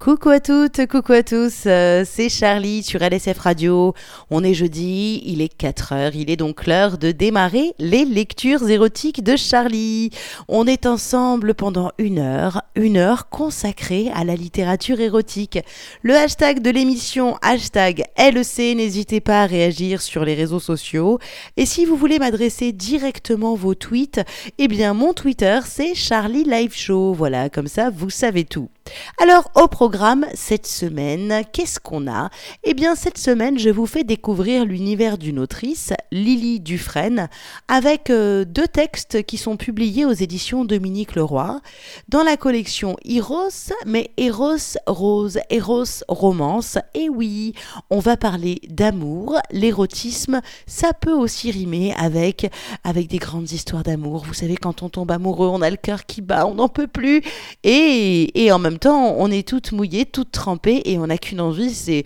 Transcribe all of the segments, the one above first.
Coucou à toutes, coucou à tous, euh, c'est Charlie sur LSF Radio. On est jeudi, il est 4 heures, il est donc l'heure de démarrer les lectures érotiques de Charlie. On est ensemble pendant une heure, une heure consacrée à la littérature érotique. Le hashtag de l'émission, hashtag LEC, n'hésitez pas à réagir sur les réseaux sociaux. Et si vous voulez m'adresser directement vos tweets, eh bien mon Twitter c'est Charlie Live Show. Voilà, comme ça vous savez tout. Alors, au programme cette semaine, qu'est-ce qu'on a? Eh bien, cette semaine, je vous fais découvrir l'univers d'une autrice, Lily Dufresne, avec euh, deux textes qui sont publiés aux éditions Dominique Leroy, dans la collection Eros, mais Eros Rose, Eros Romance. Et oui, on va parler d'amour, l'érotisme, ça peut aussi rimer avec, avec des grandes histoires d'amour. Vous savez, quand on tombe amoureux, on a le cœur qui bat, on n'en peut plus. Et, et en même on est toutes mouillées, toutes trempées et on n'a qu'une envie, c'est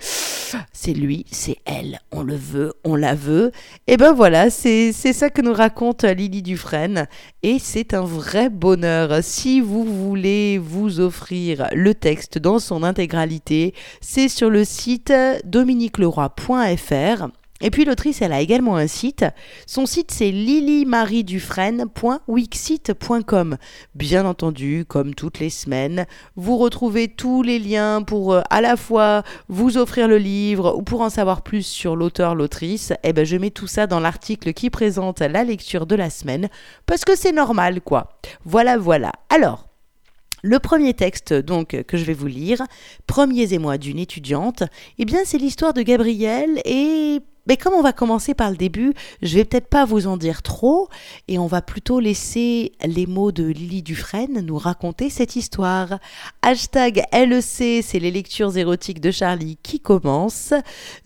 c'est lui, c'est elle, on le veut, on la veut. Et ben voilà, c'est ça que nous raconte Lily Dufresne et c'est un vrai bonheur. Si vous voulez vous offrir le texte dans son intégralité, c'est sur le site dominiqueleroy.fr et puis l'autrice, elle a également un site. Son site, c'est lilymariedufresne.wixit.com. Bien entendu, comme toutes les semaines, vous retrouvez tous les liens pour euh, à la fois vous offrir le livre ou pour en savoir plus sur l'auteur, l'autrice. Et eh ben, je mets tout ça dans l'article qui présente la lecture de la semaine parce que c'est normal, quoi. Voilà, voilà. Alors. Le premier texte donc que je vais vous lire, Premiers émois d'une étudiante, eh bien c'est l'histoire de Gabrielle et mais comme on va commencer par le début, je vais peut-être pas vous en dire trop et on va plutôt laisser les mots de Lily Dufresne nous raconter cette histoire. Hashtag LEC, c'est les lectures érotiques de Charlie qui commencent.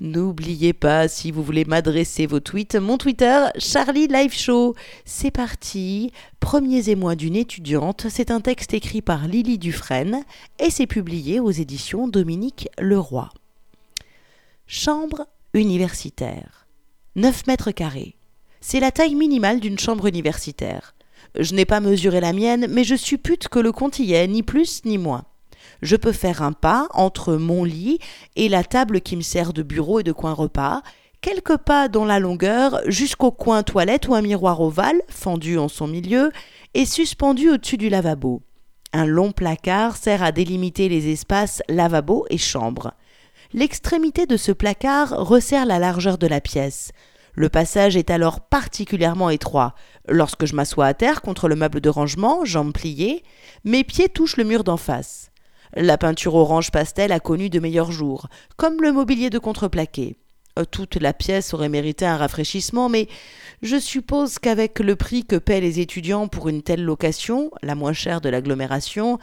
N'oubliez pas, si vous voulez m'adresser vos tweets, mon Twitter, Charlie Live Show. C'est parti. Premiers émois d'une étudiante, c'est un texte écrit par Lily Dufresne et c'est publié aux éditions Dominique Leroy. Chambre universitaire. 9 mètres carrés. C'est la taille minimale d'une chambre universitaire. Je n'ai pas mesuré la mienne, mais je suppute que le compte y est, ni plus ni moins. Je peux faire un pas entre mon lit et la table qui me sert de bureau et de coin repas, quelques pas dans la longueur jusqu'au coin toilette où un miroir ovale, fendu en son milieu, est suspendu au-dessus du lavabo. Un long placard sert à délimiter les espaces lavabo et chambre. L'extrémité de ce placard resserre la largeur de la pièce. Le passage est alors particulièrement étroit. Lorsque je m'assois à terre contre le meuble de rangement, jambes pliées, mes pieds touchent le mur d'en face. La peinture orange pastel a connu de meilleurs jours, comme le mobilier de contreplaqué. Euh, toute la pièce aurait mérité un rafraîchissement, mais je suppose qu'avec le prix que paient les étudiants pour une telle location, la moins chère de l'agglomération,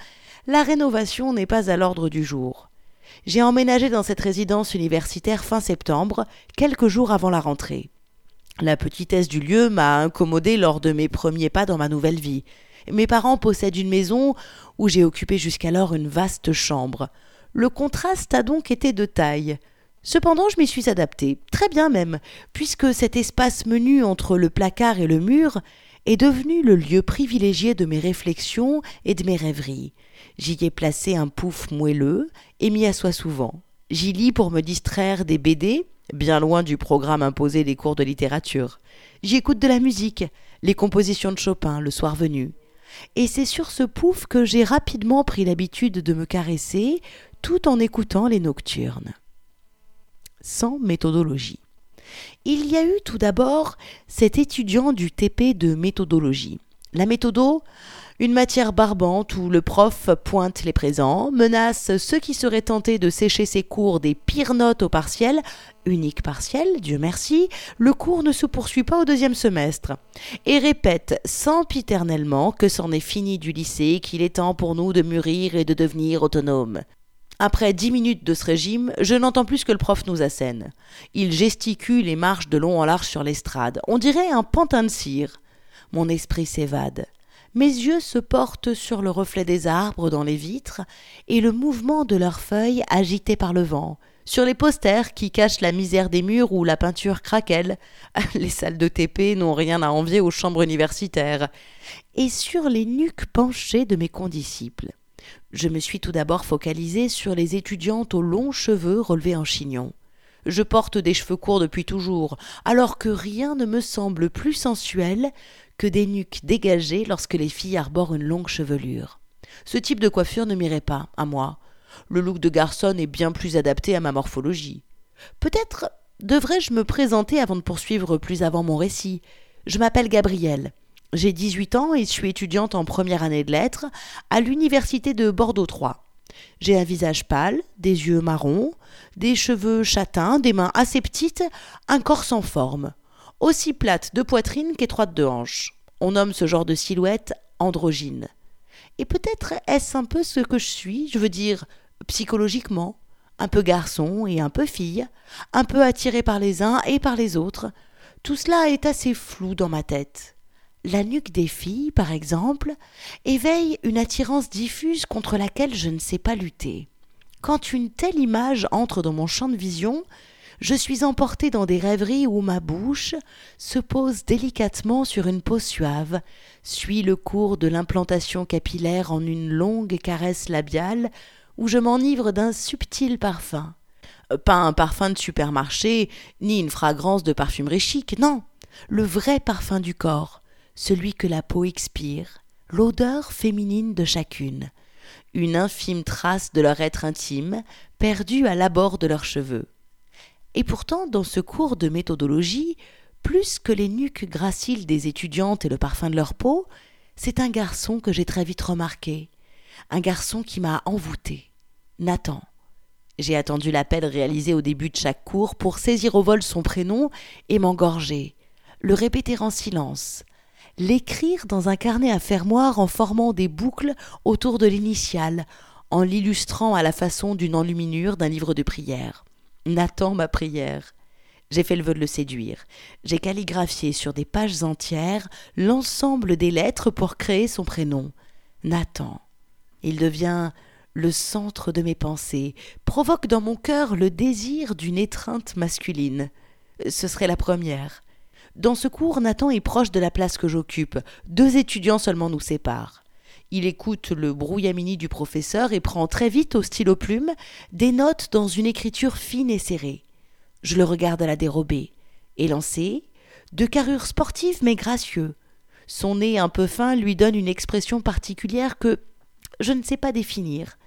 la rénovation n'est pas à l'ordre du jour. J'ai emménagé dans cette résidence universitaire fin septembre, quelques jours avant la rentrée. La petitesse du lieu m'a incommodé lors de mes premiers pas dans ma nouvelle vie. Mes parents possèdent une maison où j'ai occupé jusqu'alors une vaste chambre. Le contraste a donc été de taille. Cependant, je m'y suis adapté, très bien même, puisque cet espace menu entre le placard et le mur est devenu le lieu privilégié de mes réflexions et de mes rêveries. J'y ai placé un pouf moelleux et m'y assois souvent. J'y lis pour me distraire des BD, bien loin du programme imposé des cours de littérature. J'y écoute de la musique, les compositions de Chopin le soir venu. Et c'est sur ce pouf que j'ai rapidement pris l'habitude de me caresser tout en écoutant les nocturnes. Sans méthodologie. Il y a eu tout d'abord cet étudiant du TP de méthodologie. La méthodo, une matière barbante où le prof pointe les présents, menace ceux qui seraient tentés de sécher ses cours des pires notes au partiel, unique partiel, Dieu merci, le cours ne se poursuit pas au deuxième semestre, et répète sempiternellement que c'en est fini du lycée, qu'il est temps pour nous de mûrir et de devenir autonomes. Après dix minutes de ce régime, je n'entends plus que le prof nous assène. Il gesticule et marche de long en large sur l'estrade. On dirait un pantin de cire. Mon esprit s'évade. Mes yeux se portent sur le reflet des arbres dans les vitres et le mouvement de leurs feuilles agitées par le vent, sur les posters qui cachent la misère des murs où la peinture craquelle, les salles de TP n'ont rien à envier aux chambres universitaires, et sur les nuques penchées de mes condisciples. Je me suis tout d'abord focalisée sur les étudiantes aux longs cheveux relevés en chignon. Je porte des cheveux courts depuis toujours, alors que rien ne me semble plus sensuel que des nuques dégagées lorsque les filles arborent une longue chevelure. Ce type de coiffure ne m'irait pas, à moi. Le look de garçon est bien plus adapté à ma morphologie. Peut-être devrais-je me présenter avant de poursuivre plus avant mon récit. Je m'appelle Gabrielle. J'ai 18 ans et suis étudiante en première année de lettres à l'université de Bordeaux 3. J'ai un visage pâle, des yeux marrons, des cheveux châtains, des mains assez petites, un corps sans forme, aussi plate de poitrine qu'étroite de hanche. On nomme ce genre de silhouette androgyne. Et peut-être est-ce un peu ce que je suis, je veux dire psychologiquement, un peu garçon et un peu fille, un peu attiré par les uns et par les autres. Tout cela est assez flou dans ma tête. La nuque des filles, par exemple, éveille une attirance diffuse contre laquelle je ne sais pas lutter. Quand une telle image entre dans mon champ de vision, je suis emporté dans des rêveries où ma bouche se pose délicatement sur une peau suave, suit le cours de l'implantation capillaire en une longue caresse labiale, où je m'enivre d'un subtil parfum. Euh, pas un parfum de supermarché, ni une fragrance de parfumerie chic, non, le vrai parfum du corps, celui que la peau expire, l'odeur féminine de chacune, une infime trace de leur être intime, perdue à l'abord de leurs cheveux. Et pourtant, dans ce cours de méthodologie, plus que les nuques graciles des étudiantes et le parfum de leur peau, c'est un garçon que j'ai très vite remarqué, un garçon qui m'a envoûté, Nathan. J'ai attendu l'appel réalisé au début de chaque cours pour saisir au vol son prénom et m'engorger, le répéter en silence, l'écrire dans un carnet à fermoir en formant des boucles autour de l'initiale, en l'illustrant à la façon d'une enluminure d'un livre de prière. Nathan, ma prière. J'ai fait le vœu de le séduire. J'ai calligraphié sur des pages entières l'ensemble des lettres pour créer son prénom. Nathan. Il devient le centre de mes pensées, provoque dans mon cœur le désir d'une étreinte masculine. Ce serait la première. Dans ce cours, Nathan est proche de la place que j'occupe. Deux étudiants seulement nous séparent. Il écoute le brouillamini du professeur et prend très vite au stylo plume des notes dans une écriture fine et serrée. Je le regarde à la dérobée, élancé, de carrure sportive mais gracieux. Son nez un peu fin lui donne une expression particulière que je ne sais pas définir.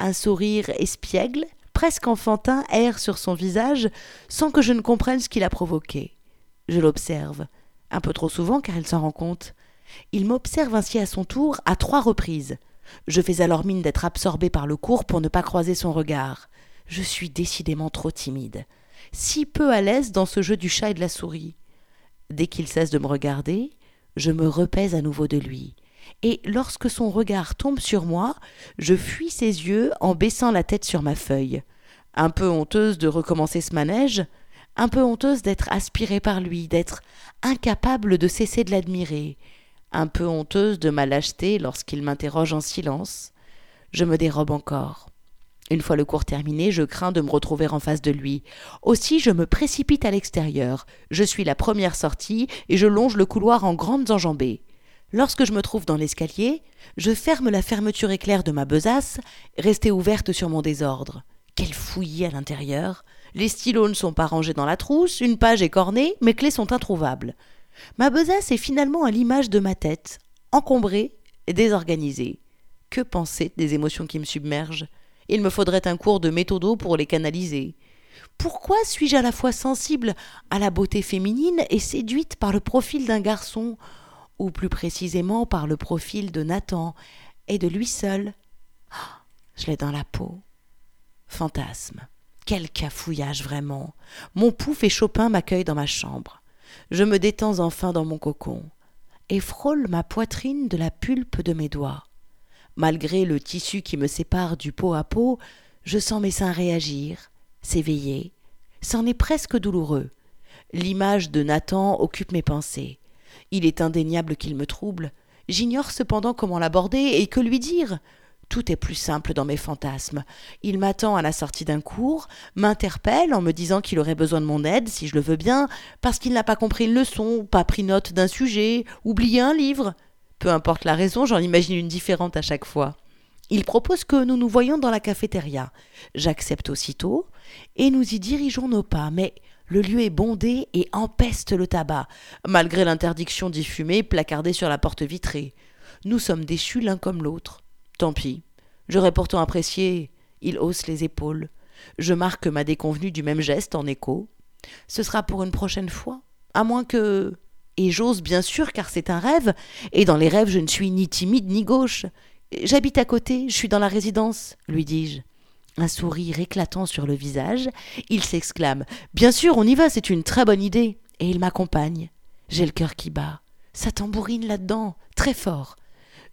Un sourire espiègle, presque enfantin, erre sur son visage sans que je ne comprenne ce qu'il a provoqué. Je l'observe, un peu trop souvent car il s'en rend compte. Il m'observe ainsi à son tour à trois reprises. Je fais alors mine d'être absorbé par le cours pour ne pas croiser son regard. Je suis décidément trop timide, si peu à l'aise dans ce jeu du chat et de la souris. Dès qu'il cesse de me regarder, je me repèse à nouveau de lui. Et lorsque son regard tombe sur moi, je fuis ses yeux en baissant la tête sur ma feuille. Un peu honteuse de recommencer ce manège, un peu honteuse d'être aspirée par lui, d'être incapable de cesser de l'admirer, un peu honteuse de ma lâcheté lorsqu'il m'interroge en silence. Je me dérobe encore. Une fois le cours terminé, je crains de me retrouver en face de lui. Aussi, je me précipite à l'extérieur. Je suis la première sortie et je longe le couloir en grandes enjambées. Lorsque je me trouve dans l'escalier, je ferme la fermeture éclair de ma besace, restée ouverte sur mon désordre. Quel fouillis à l'intérieur les stylos ne sont pas rangés dans la trousse, une page est cornée, mes clés sont introuvables. Ma besace est finalement à l'image de ma tête, encombrée et désorganisée. Que penser des émotions qui me submergent? Il me faudrait un cours de méthodo pour les canaliser. Pourquoi suis-je à la fois sensible à la beauté féminine et séduite par le profil d'un garçon, ou plus précisément par le profil de Nathan, et de lui seul? Ah, Je l'ai dans la peau. Fantasme. Quel cafouillage vraiment. Mon pouf et Chopin m'accueillent dans ma chambre. Je me détends enfin dans mon cocon et frôle ma poitrine de la pulpe de mes doigts. Malgré le tissu qui me sépare du pot à pot, je sens mes seins réagir, s'éveiller. C'en est presque douloureux. L'image de Nathan occupe mes pensées. Il est indéniable qu'il me trouble. J'ignore cependant comment l'aborder et que lui dire. Tout est plus simple dans mes fantasmes. Il m'attend à la sortie d'un cours, m'interpelle en me disant qu'il aurait besoin de mon aide, si je le veux bien, parce qu'il n'a pas compris une leçon, pas pris note d'un sujet, oublié un livre. Peu importe la raison, j'en imagine une différente à chaque fois. Il propose que nous nous voyions dans la cafétéria. J'accepte aussitôt, et nous y dirigeons nos pas, mais le lieu est bondé et empeste le tabac, malgré l'interdiction d'y fumer placardée sur la porte vitrée. Nous sommes déchus l'un comme l'autre. Tant pis. J'aurais pourtant apprécié. Il hausse les épaules. Je marque ma déconvenue du même geste en écho. Ce sera pour une prochaine fois. À moins que. Et j'ose bien sûr car c'est un rêve, et dans les rêves je ne suis ni timide ni gauche. J'habite à côté, je suis dans la résidence, lui dis-je. Un sourire éclatant sur le visage, il s'exclame. Bien sûr, on y va, c'est une très bonne idée. Et il m'accompagne. J'ai le cœur qui bat. Ça tambourine là-dedans, très fort.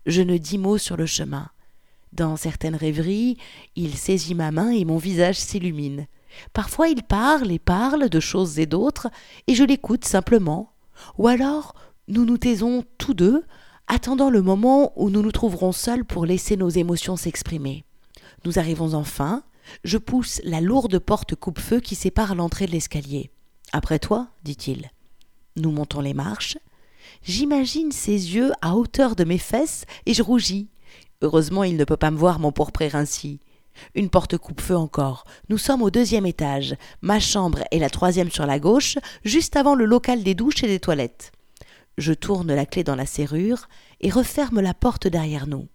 Je ne dis mot sur le chemin. Dans certaines rêveries, il saisit ma main et mon visage s'illumine. Parfois il parle et parle de choses et d'autres, et je l'écoute simplement. Ou alors nous nous taisons tous deux, attendant le moment où nous nous trouverons seuls pour laisser nos émotions s'exprimer. Nous arrivons enfin, je pousse la lourde porte coupe-feu qui sépare l'entrée de l'escalier. Après toi, dit-il. Nous montons les marches. J'imagine ses yeux à hauteur de mes fesses et je rougis. Heureusement, il ne peut pas me voir m'empourprer ainsi. Une porte coupe-feu encore. Nous sommes au deuxième étage. Ma chambre est la troisième sur la gauche, juste avant le local des douches et des toilettes. Je tourne la clé dans la serrure et referme la porte derrière nous.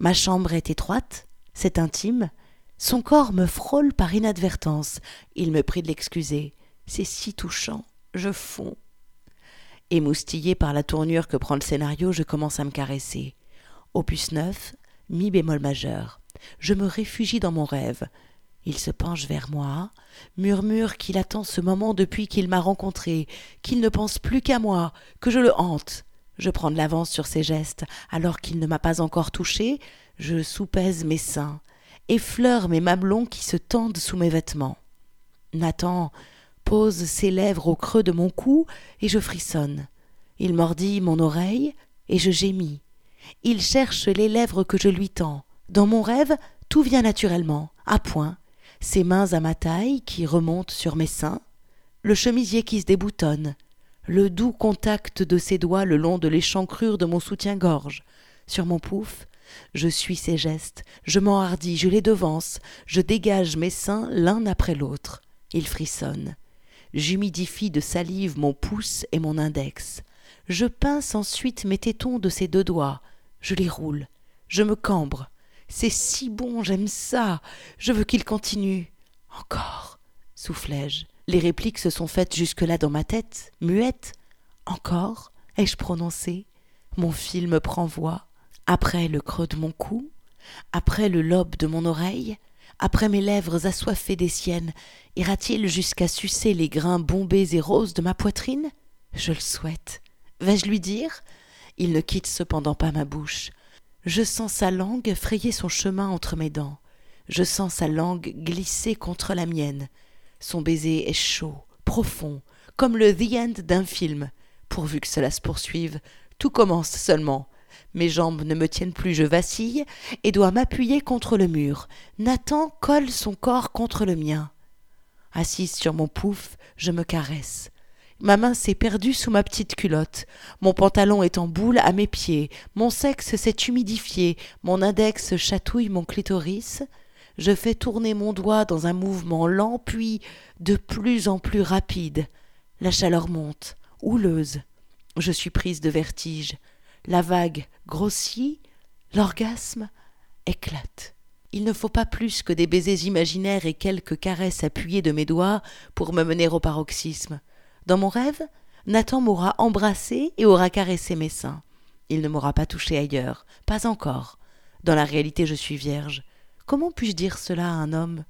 Ma chambre est étroite, c'est intime. Son corps me frôle par inadvertance. Il me prie de l'excuser. C'est si touchant. Je fonds. Émoustillé par la tournure que prend le scénario, je commence à me caresser. Opus 9, mi bémol majeur. Je me réfugie dans mon rêve. Il se penche vers moi, murmure qu'il attend ce moment depuis qu'il m'a rencontré, qu'il ne pense plus qu'à moi, que je le hante. Je prends de l'avance sur ses gestes, alors qu'il ne m'a pas encore touché, je soupèse mes seins, effleure mes mamelons qui se tendent sous mes vêtements. Nathan pose ses lèvres au creux de mon cou et je frissonne. Il mordit mon oreille et je gémis. Il cherche les lèvres que je lui tends. Dans mon rêve, tout vient naturellement, à point. Ses mains à ma taille qui remontent sur mes seins, le chemisier qui se déboutonne, le doux contact de ses doigts le long de l'échancrure de mon soutien-gorge, sur mon pouf, je suis ses gestes, je m'enhardis, je les devance, je dégage mes seins l'un après l'autre. Ils frissonnent. J'humidifie de salive mon pouce et mon index. Je pince ensuite mes tétons de ses deux doigts. Je les roule. Je me cambre. C'est si bon, j'aime ça. Je veux qu'il continue. Encore, soufflai-je. Les répliques se sont faites jusque-là dans ma tête, muettes. Encore, ai-je prononcé. Mon fil me prend voix après le creux de mon cou, après le lobe de mon oreille, après mes lèvres assoiffées des siennes, ira-t-il jusqu'à sucer les grains bombés et roses de ma poitrine? Je le souhaite. Vais-je lui dire? Il ne quitte cependant pas ma bouche. Je sens sa langue frayer son chemin entre mes dents. Je sens sa langue glisser contre la mienne. Son baiser est chaud, profond, comme le The End d'un film. Pourvu que cela se poursuive, tout commence seulement. Mes jambes ne me tiennent plus, je vacille et dois m'appuyer contre le mur. Nathan colle son corps contre le mien. Assise sur mon pouf, je me caresse. Ma main s'est perdue sous ma petite culotte. Mon pantalon est en boule à mes pieds. Mon sexe s'est humidifié. Mon index chatouille mon clitoris. Je fais tourner mon doigt dans un mouvement lent, puis de plus en plus rapide. La chaleur monte, houleuse. Je suis prise de vertige. La vague grossit, l'orgasme éclate. Il ne faut pas plus que des baisers imaginaires et quelques caresses appuyées de mes doigts pour me mener au paroxysme. Dans mon rêve, Nathan m'aura embrassé et aura caressé mes seins. Il ne m'aura pas touché ailleurs, pas encore. Dans la réalité, je suis vierge. Comment puis-je dire cela à un homme?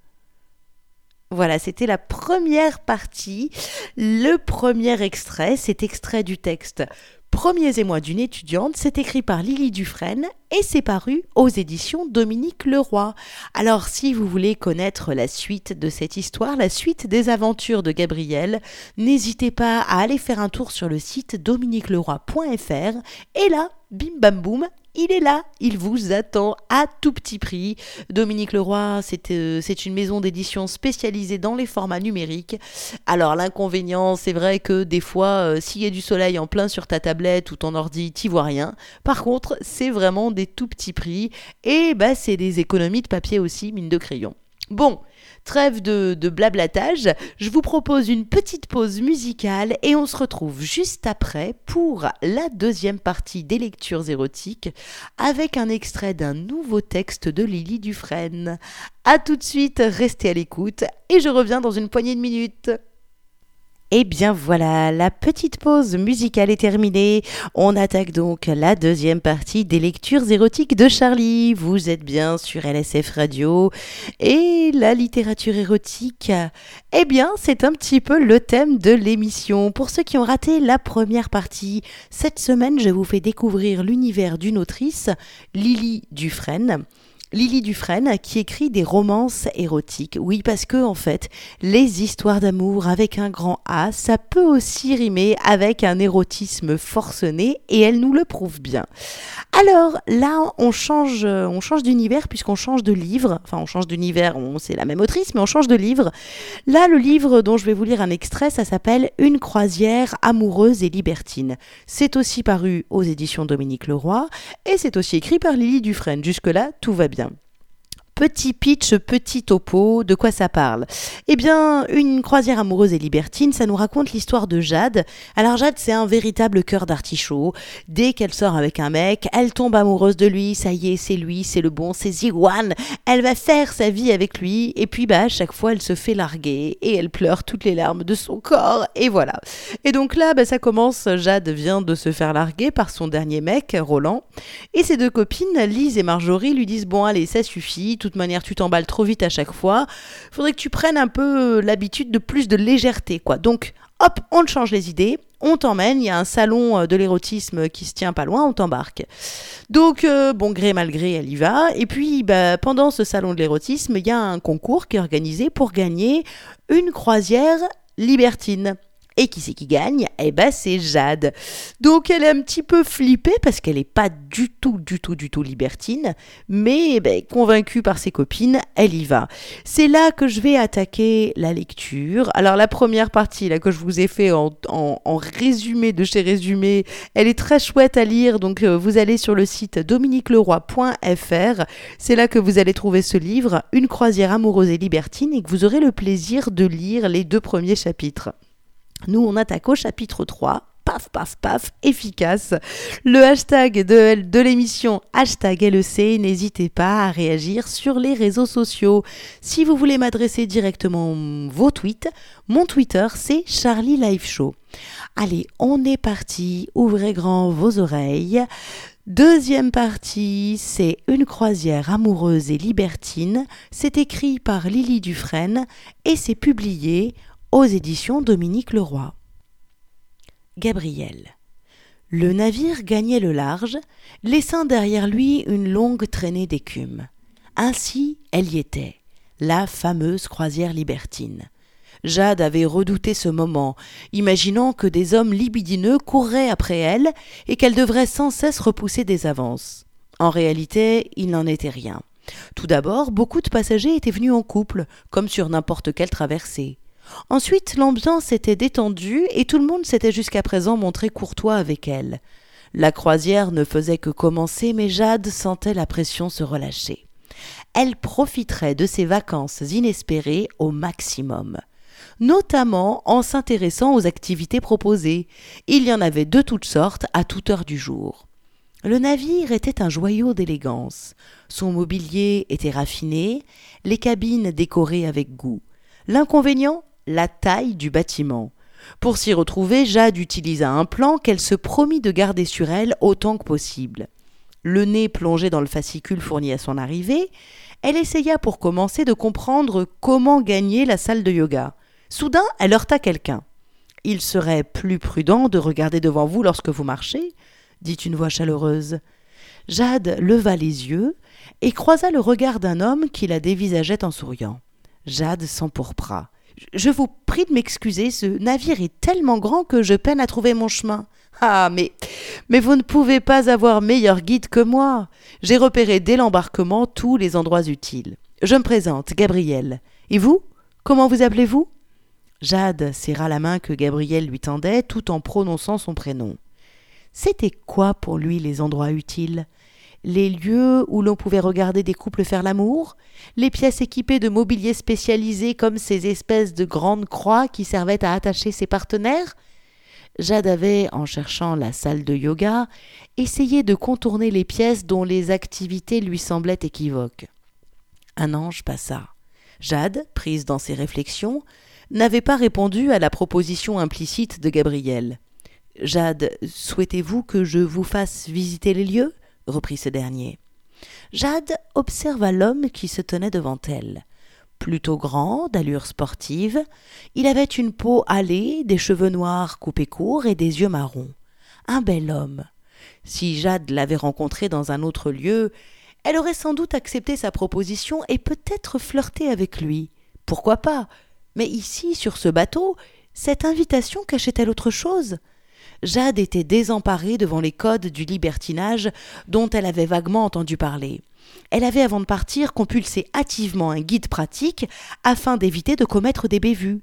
Voilà, c'était la première partie, le premier extrait, cet extrait du texte Premiers émois d'une étudiante, c'est écrit par Lily Dufresne et c'est paru aux éditions Dominique Leroy. Alors si vous voulez connaître la suite de cette histoire, la suite des aventures de Gabriel, n'hésitez pas à aller faire un tour sur le site dominiqueleroy.fr et là, bim bam boum, il est là, il vous attend à tout petit prix. Dominique Leroy, c'est euh, une maison d'édition spécialisée dans les formats numériques. Alors l'inconvénient, c'est vrai que des fois, euh, s'il y a du soleil en plein sur ta tablette ou ton ordi, t'y vois rien. Par contre, c'est vraiment des tout petits prix et bah, c'est des économies de papier aussi, mine de crayon. Bon, Trêve de, blablatage, je vous propose une petite pause musicale et on se retrouve juste après pour la deuxième partie des lectures érotiques avec un extrait d'un nouveau texte de Lily Dufresne. A tout de suite, restez à l'écoute et je reviens dans une poignée de minutes. Et bien voilà, la petite pause musicale est terminée. On attaque donc la deuxième partie des lectures érotiques de Charlie. Vous êtes bien sur LSF Radio. Et la littérature érotique, eh bien c'est un petit peu le thème de l'émission. Pour ceux qui ont raté la première partie, cette semaine je vous fais découvrir l'univers d'une autrice, Lily Dufresne. Lily Dufresne qui écrit des romances érotiques. Oui, parce que en fait, les histoires d'amour avec un grand A, ça peut aussi rimer avec un érotisme forcené et elle nous le prouve bien. Alors là, on change, on change d'univers puisqu'on change de livre. Enfin, on change d'univers, c'est la même autrice, mais on change de livre. Là, le livre dont je vais vous lire un extrait, ça s'appelle Une croisière amoureuse et libertine. C'est aussi paru aux éditions Dominique Leroy et c'est aussi écrit par Lily Dufresne. Jusque-là, tout va bien. Petit pitch, petit topo, de quoi ça parle? Eh bien, une croisière amoureuse et libertine, ça nous raconte l'histoire de Jade. Alors Jade, c'est un véritable cœur d'artichaut. Dès qu'elle sort avec un mec, elle tombe amoureuse de lui, ça y est, c'est lui, c'est le bon, c'est Ziguan. Elle va faire sa vie avec lui, et puis bah, à chaque fois, elle se fait larguer, et elle pleure toutes les larmes de son corps, et voilà. Et donc là, bah, ça commence, Jade vient de se faire larguer par son dernier mec, Roland, et ses deux copines, Lise et Marjorie, lui disent, bon allez, ça suffit, toute manière, tu t'emballes trop vite à chaque fois. Il faudrait que tu prennes un peu euh, l'habitude de plus de légèreté, quoi. Donc, hop, on change les idées, on t'emmène, il y a un salon euh, de l'érotisme qui se tient pas loin, on t'embarque. Donc, euh, bon gré mal gré, elle y va. Et puis, bah, pendant ce salon de l'érotisme, il y a un concours qui est organisé pour gagner une croisière libertine. Et qui c'est qui gagne? Eh ben c'est Jade. Donc elle est un petit peu flippée parce qu'elle n'est pas du tout, du tout, du tout libertine, mais ben, convaincue par ses copines, elle y va. C'est là que je vais attaquer la lecture. Alors la première partie là que je vous ai fait en, résumé de chez Résumé, elle est très chouette à lire, donc euh, vous allez sur le site dominiqueleroy.fr. C'est là que vous allez trouver ce livre, Une croisière amoureuse et libertine, et que vous aurez le plaisir de lire les deux premiers chapitres. Nous, on attaque au chapitre 3. Paf, paf, paf, efficace. Le hashtag de, l'émission, hashtag LEC, n'hésitez pas à réagir sur les réseaux sociaux. Si vous voulez m'adresser directement vos tweets, mon Twitter, c'est Charlie Live Show. Allez, on est parti, ouvrez grand vos oreilles. Deuxième partie, c'est Une croisière amoureuse et libertine. C'est écrit par Lily Dufresne et c'est publié aux éditions Dominique Leroy. Gabriel. Le navire gagnait le large, laissant derrière lui une longue traînée d'écume. Ainsi, elle y était, la fameuse croisière libertine. Jade avait redouté ce moment, imaginant que des hommes libidineux courraient après elle et qu'elle devrait sans cesse repousser des avances. En réalité, il n'en était rien. Tout d'abord, beaucoup de passagers étaient venus en couple, comme sur n'importe quelle traversée. Ensuite, l'ambiance était détendue et tout le monde s'était jusqu'à présent montré courtois avec elle. La croisière ne faisait que commencer, mais Jade sentait la pression se relâcher. Elle profiterait de ses vacances inespérées au maximum, notamment en s'intéressant aux activités proposées. Il y en avait de toutes sortes à toute heure du jour. Le navire était un joyau d'élégance. Son mobilier était raffiné, les cabines décorées avec goût. L'inconvénient la taille du bâtiment. Pour s'y retrouver, Jade utilisa un plan qu'elle se promit de garder sur elle autant que possible. Le nez plongé dans le fascicule fourni à son arrivée, elle essaya pour commencer de comprendre comment gagner la salle de yoga. Soudain, elle heurta quelqu'un. Il serait plus prudent de regarder devant vous lorsque vous marchez, dit une voix chaleureuse. Jade leva les yeux et croisa le regard d'un homme qui la dévisageait en souriant. Jade s'empourpra. Je vous prie de m'excuser, ce navire est tellement grand que je peine à trouver mon chemin. Ah, mais, mais vous ne pouvez pas avoir meilleur guide que moi. J'ai repéré dès l'embarquement tous les endroits utiles. Je me présente, Gabriel. Et vous Comment vous appelez-vous? Jade serra la main que Gabriel lui tendait tout en prononçant son prénom. C'était quoi pour lui les endroits utiles? Les lieux où l'on pouvait regarder des couples faire l'amour, les pièces équipées de mobilier spécialisé comme ces espèces de grandes croix qui servaient à attacher ses partenaires Jade avait, en cherchant la salle de yoga, essayé de contourner les pièces dont les activités lui semblaient équivoques. Un ange passa. Jade, prise dans ses réflexions, n'avait pas répondu à la proposition implicite de Gabriel. Jade, souhaitez-vous que je vous fasse visiter les lieux? Reprit ce dernier. Jade observa l'homme qui se tenait devant elle. Plutôt grand, d'allure sportive, il avait une peau hâlée, des cheveux noirs coupés courts et des yeux marrons. Un bel homme. Si Jade l'avait rencontré dans un autre lieu, elle aurait sans doute accepté sa proposition et peut-être flirté avec lui. Pourquoi pas? Mais ici, sur ce bateau, cette invitation cachait-elle autre chose? Jade était désemparée devant les codes du libertinage dont elle avait vaguement entendu parler. Elle avait avant de partir compulsé hâtivement un guide pratique afin d'éviter de commettre des bévues.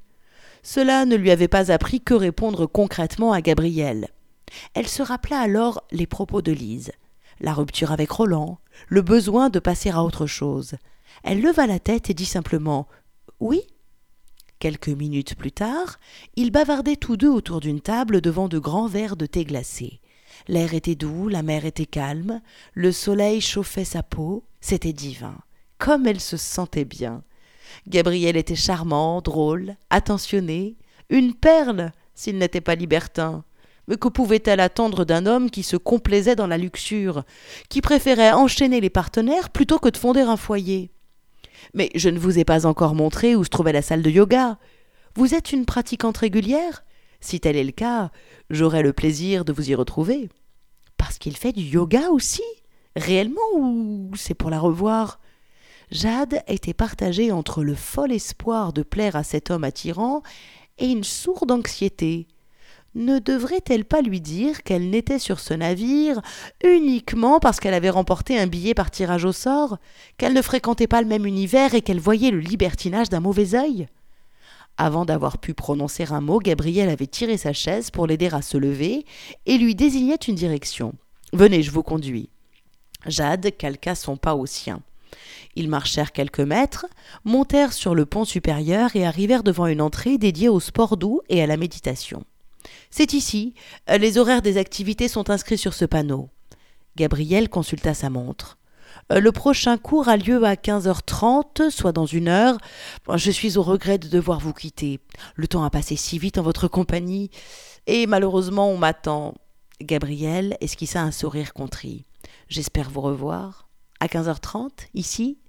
Cela ne lui avait pas appris que répondre concrètement à Gabriel. Elle se rappela alors les propos de Lise, la rupture avec Roland, le besoin de passer à autre chose. Elle leva la tête et dit simplement Oui. Quelques minutes plus tard, ils bavardaient tous deux autour d'une table devant de grands verres de thé glacé. L'air était doux, la mer était calme, le soleil chauffait sa peau, c'était divin. Comme elle se sentait bien. Gabriel était charmant, drôle, attentionné, une perle s'il n'était pas libertin. Mais que pouvait-elle attendre d'un homme qui se complaisait dans la luxure, qui préférait enchaîner les partenaires plutôt que de fonder un foyer? Mais je ne vous ai pas encore montré où se trouvait la salle de yoga. Vous êtes une pratiquante régulière Si tel est le cas, j'aurai le plaisir de vous y retrouver. Parce qu'il fait du yoga aussi? Réellement ou c'est pour la revoir? Jade était partagée entre le fol espoir de plaire à cet homme attirant et une sourde anxiété ne devrait-elle pas lui dire qu'elle n'était sur ce navire uniquement parce qu'elle avait remporté un billet par tirage au sort, qu'elle ne fréquentait pas le même univers et qu'elle voyait le libertinage d'un mauvais œil? Avant d'avoir pu prononcer un mot, Gabriel avait tiré sa chaise pour l'aider à se lever et lui désignait une direction. Venez, je vous conduis. Jade calqua son pas au sien. Ils marchèrent quelques mètres, montèrent sur le pont supérieur et arrivèrent devant une entrée dédiée au sport doux et à la méditation. C'est ici. Les horaires des activités sont inscrits sur ce panneau. Gabriel consulta sa montre. Euh, le prochain cours a lieu à 15h30, soit dans une heure. Je suis au regret de devoir vous quitter. Le temps a passé si vite en votre compagnie. Et malheureusement, on m'attend. Gabriel esquissa un sourire contrit. J'espère vous revoir. À 15h30, ici?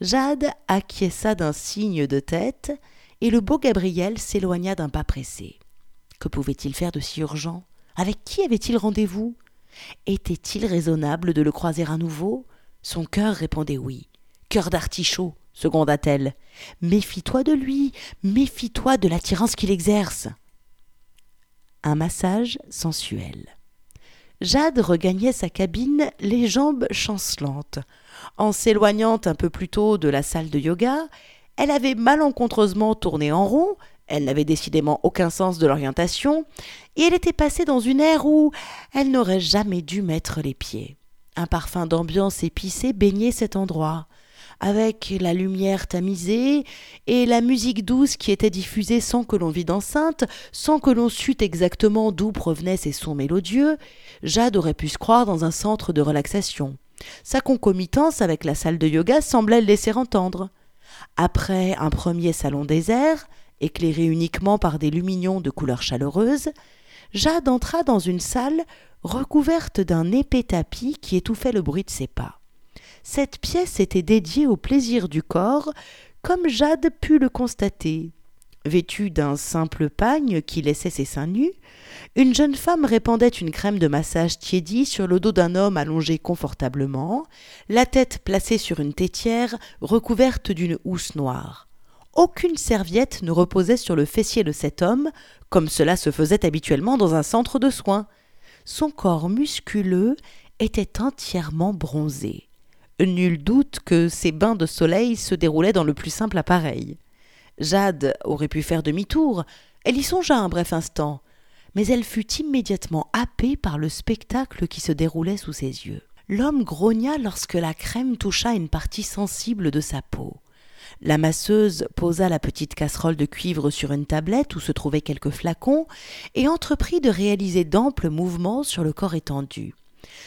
Jade acquiesça d'un signe de tête, et le beau Gabriel s'éloigna d'un pas pressé. Que pouvait-il faire de si urgent? Avec qui avait-il rendez-vous? Était-il raisonnable de le croiser à nouveau? Son cœur répondait oui. Cœur d'artichaut, seconda-t-elle. Méfie-toi de lui, méfie-toi de l'attirance qu'il exerce. Un massage sensuel. Jade regagnait sa cabine, les jambes chancelantes. En s'éloignant un peu plus tôt de la salle de yoga, elle avait malencontreusement tourné en rond, elle n'avait décidément aucun sens de l'orientation, et elle était passée dans une aire où elle n'aurait jamais dû mettre les pieds. Un parfum d'ambiance épicée baignait cet endroit, avec la lumière tamisée et la musique douce qui était diffusée sans que l'on vît d'enceinte, sans que l'on sût exactement d'où provenaient ces sons mélodieux, Jade aurait pu se croire dans un centre de relaxation. Sa concomitance avec la salle de yoga semblait le laisser entendre. Après un premier salon désert, éclairé uniquement par des lumignons de couleur chaleureuse, Jade entra dans une salle recouverte d'un épais tapis qui étouffait le bruit de ses pas. Cette pièce était dédiée au plaisir du corps, comme Jade put le constater. Vêtue d'un simple pagne qui laissait ses seins nus, une jeune femme répandait une crème de massage tiédie sur le dos d'un homme allongé confortablement, la tête placée sur une tétière recouverte d'une housse noire. Aucune serviette ne reposait sur le fessier de cet homme, comme cela se faisait habituellement dans un centre de soins. son corps musculeux était entièrement bronzé. Nul doute que ces bains de soleil se déroulaient dans le plus simple appareil. Jade aurait pu faire demi-tour, elle y songea un bref instant, mais elle fut immédiatement happée par le spectacle qui se déroulait sous ses yeux. L'homme grogna lorsque la crème toucha une partie sensible de sa peau. La masseuse posa la petite casserole de cuivre sur une tablette où se trouvaient quelques flacons et entreprit de réaliser d'amples mouvements sur le corps étendu.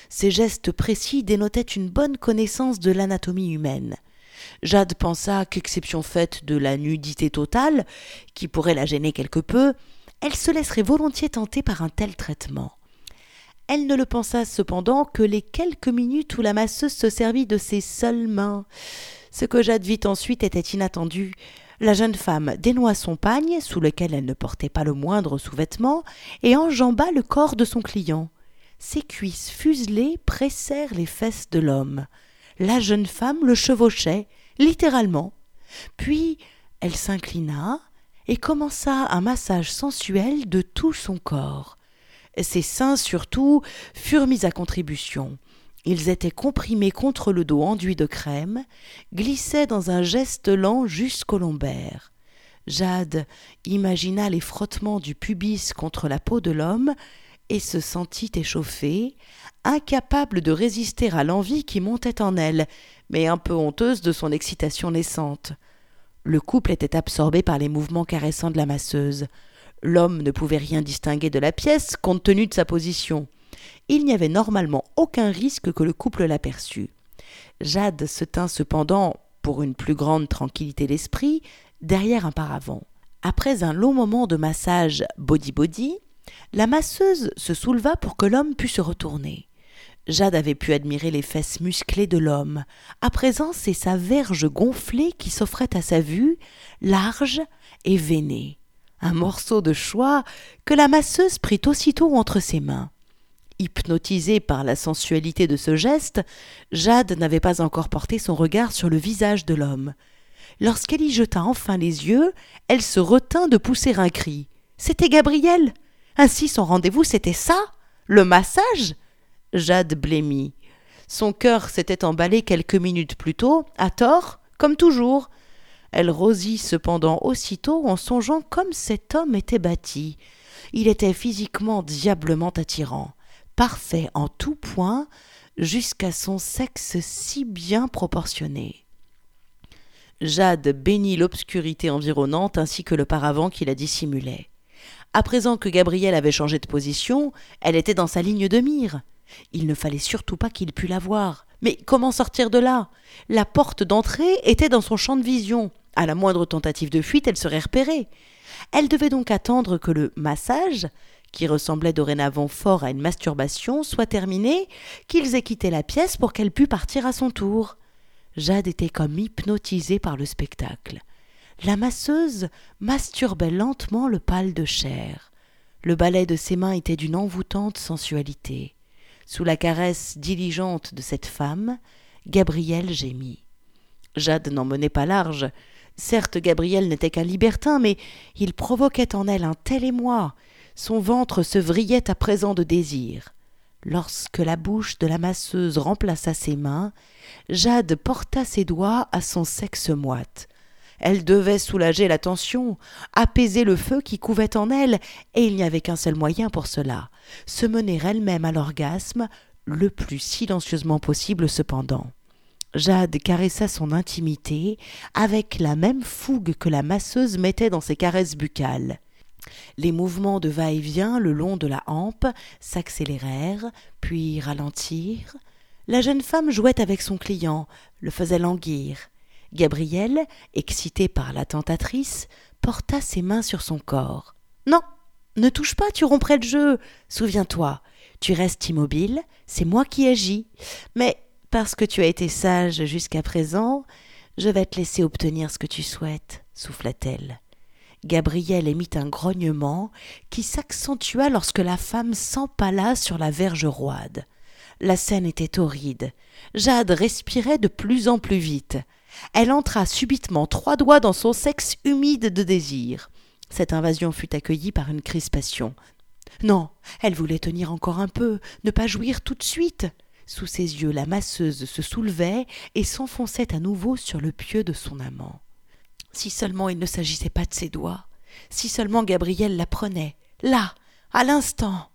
Ces gestes précis dénotaient une bonne connaissance de l'anatomie humaine. Jade pensa qu'exception faite de la nudité totale, qui pourrait la gêner quelque peu, elle se laisserait volontiers tenter par un tel traitement. Elle ne le pensa cependant que les quelques minutes où la masseuse se servit de ses seules mains. Ce que Jade vit ensuite était inattendu. La jeune femme dénoua son pagne, sous lequel elle ne portait pas le moindre sous-vêtement, et enjamba le corps de son client. Ses cuisses fuselées pressèrent les fesses de l'homme. La jeune femme le chevauchait, littéralement. Puis elle s'inclina et commença un massage sensuel de tout son corps. Ses seins surtout furent mis à contribution. Ils étaient comprimés contre le dos enduit de crème, glissaient dans un geste lent jusqu'au lombaire. Jade imagina les frottements du pubis contre la peau de l'homme et se sentit échauffée, incapable de résister à l'envie qui montait en elle, mais un peu honteuse de son excitation naissante. Le couple était absorbé par les mouvements caressants de la masseuse. L'homme ne pouvait rien distinguer de la pièce compte tenu de sa position. Il n'y avait normalement aucun risque que le couple l'aperçût. Jade se tint cependant, pour une plus grande tranquillité d'esprit, derrière un paravent. Après un long moment de massage body-body, la masseuse se souleva pour que l'homme pût se retourner. Jade avait pu admirer les fesses musclées de l'homme. À présent, c'est sa verge gonflée qui s'offrait à sa vue, large et veinée. Un morceau de choix que la masseuse prit aussitôt entre ses mains. Hypnotisée par la sensualité de ce geste, Jade n'avait pas encore porté son regard sur le visage de l'homme. Lorsqu'elle y jeta enfin les yeux, elle se retint de pousser un cri. C'était Gabriel. Ainsi son rendez-vous c'était ça Le massage? Jade blêmit. Son cœur s'était emballé quelques minutes plus tôt, à tort, comme toujours. Elle rosit cependant aussitôt en songeant comme cet homme était bâti. Il était physiquement diablement attirant, parfait en tout point, jusqu'à son sexe si bien proportionné. Jade bénit l'obscurité environnante ainsi que le paravent qui la dissimulait. À présent que Gabriel avait changé de position, elle était dans sa ligne de mire. Il ne fallait surtout pas qu'il pût la voir. Mais comment sortir de là? La porte d'entrée était dans son champ de vision. À la moindre tentative de fuite, elle serait repérée. Elle devait donc attendre que le massage, qui ressemblait dorénavant fort à une masturbation, soit terminé, qu'ils aient quitté la pièce pour qu'elle pût partir à son tour. Jade était comme hypnotisée par le spectacle. La masseuse masturbait lentement le pâle de chair. Le balai de ses mains était d'une envoûtante sensualité. Sous la caresse diligente de cette femme, Gabriel gémit. Jade n'en menait pas large. Certes, Gabriel n'était qu'un libertin, mais il provoquait en elle un tel émoi. Son ventre se vrillait à présent de désir. Lorsque la bouche de la masseuse remplaça ses mains, Jade porta ses doigts à son sexe moite. Elle devait soulager la tension, apaiser le feu qui couvait en elle, et il n'y avait qu'un seul moyen pour cela, se mener elle-même à l'orgasme, le plus silencieusement possible cependant. Jade caressa son intimité avec la même fougue que la masseuse mettait dans ses caresses buccales. Les mouvements de va-et-vient le long de la hampe s'accélérèrent, puis ralentirent. La jeune femme jouait avec son client, le faisait languir. Gabriel, excité par la tentatrice, porta ses mains sur son corps. Non, ne touche pas, tu romprais le jeu. Souviens-toi, tu restes immobile, c'est moi qui agis. Mais parce que tu as été sage jusqu'à présent, je vais te laisser obtenir ce que tu souhaites, souffla-t-elle. Gabriel émit un grognement qui s'accentua lorsque la femme s'empala sur la verge roide. La scène était horride. Jade respirait de plus en plus vite. Elle entra subitement trois doigts dans son sexe humide de désir. Cette invasion fut accueillie par une crispation. Non, elle voulait tenir encore un peu, ne pas jouir tout de suite. Sous ses yeux, la masseuse se soulevait et s'enfonçait à nouveau sur le pieu de son amant. Si seulement il ne s'agissait pas de ses doigts, si seulement Gabriel la prenait, là, à l'instant.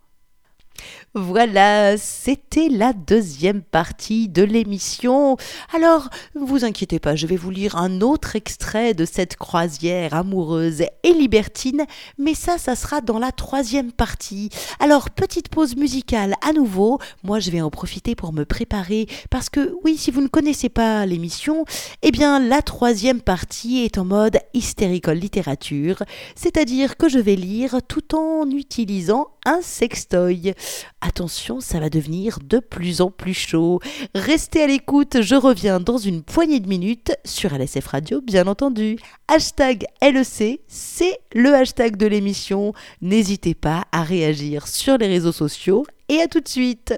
Voilà, c'était la deuxième partie de l'émission. Alors, vous inquiétez pas, je vais vous lire un autre extrait de cette croisière amoureuse et libertine, mais ça, ça sera dans la troisième partie. Alors, petite pause musicale à nouveau. Moi, je vais en profiter pour me préparer parce que, oui, si vous ne connaissez pas l'émission, eh bien, la troisième partie est en mode hystérical littérature, c'est-à-dire que je vais lire tout en utilisant un sextoy. Attention, ça va devenir de plus en plus chaud. Restez à l'écoute, je reviens dans une poignée de minutes sur LSF Radio, bien entendu. Hashtag LEC, c'est le hashtag de l'émission. N'hésitez pas à réagir sur les réseaux sociaux et à tout de suite.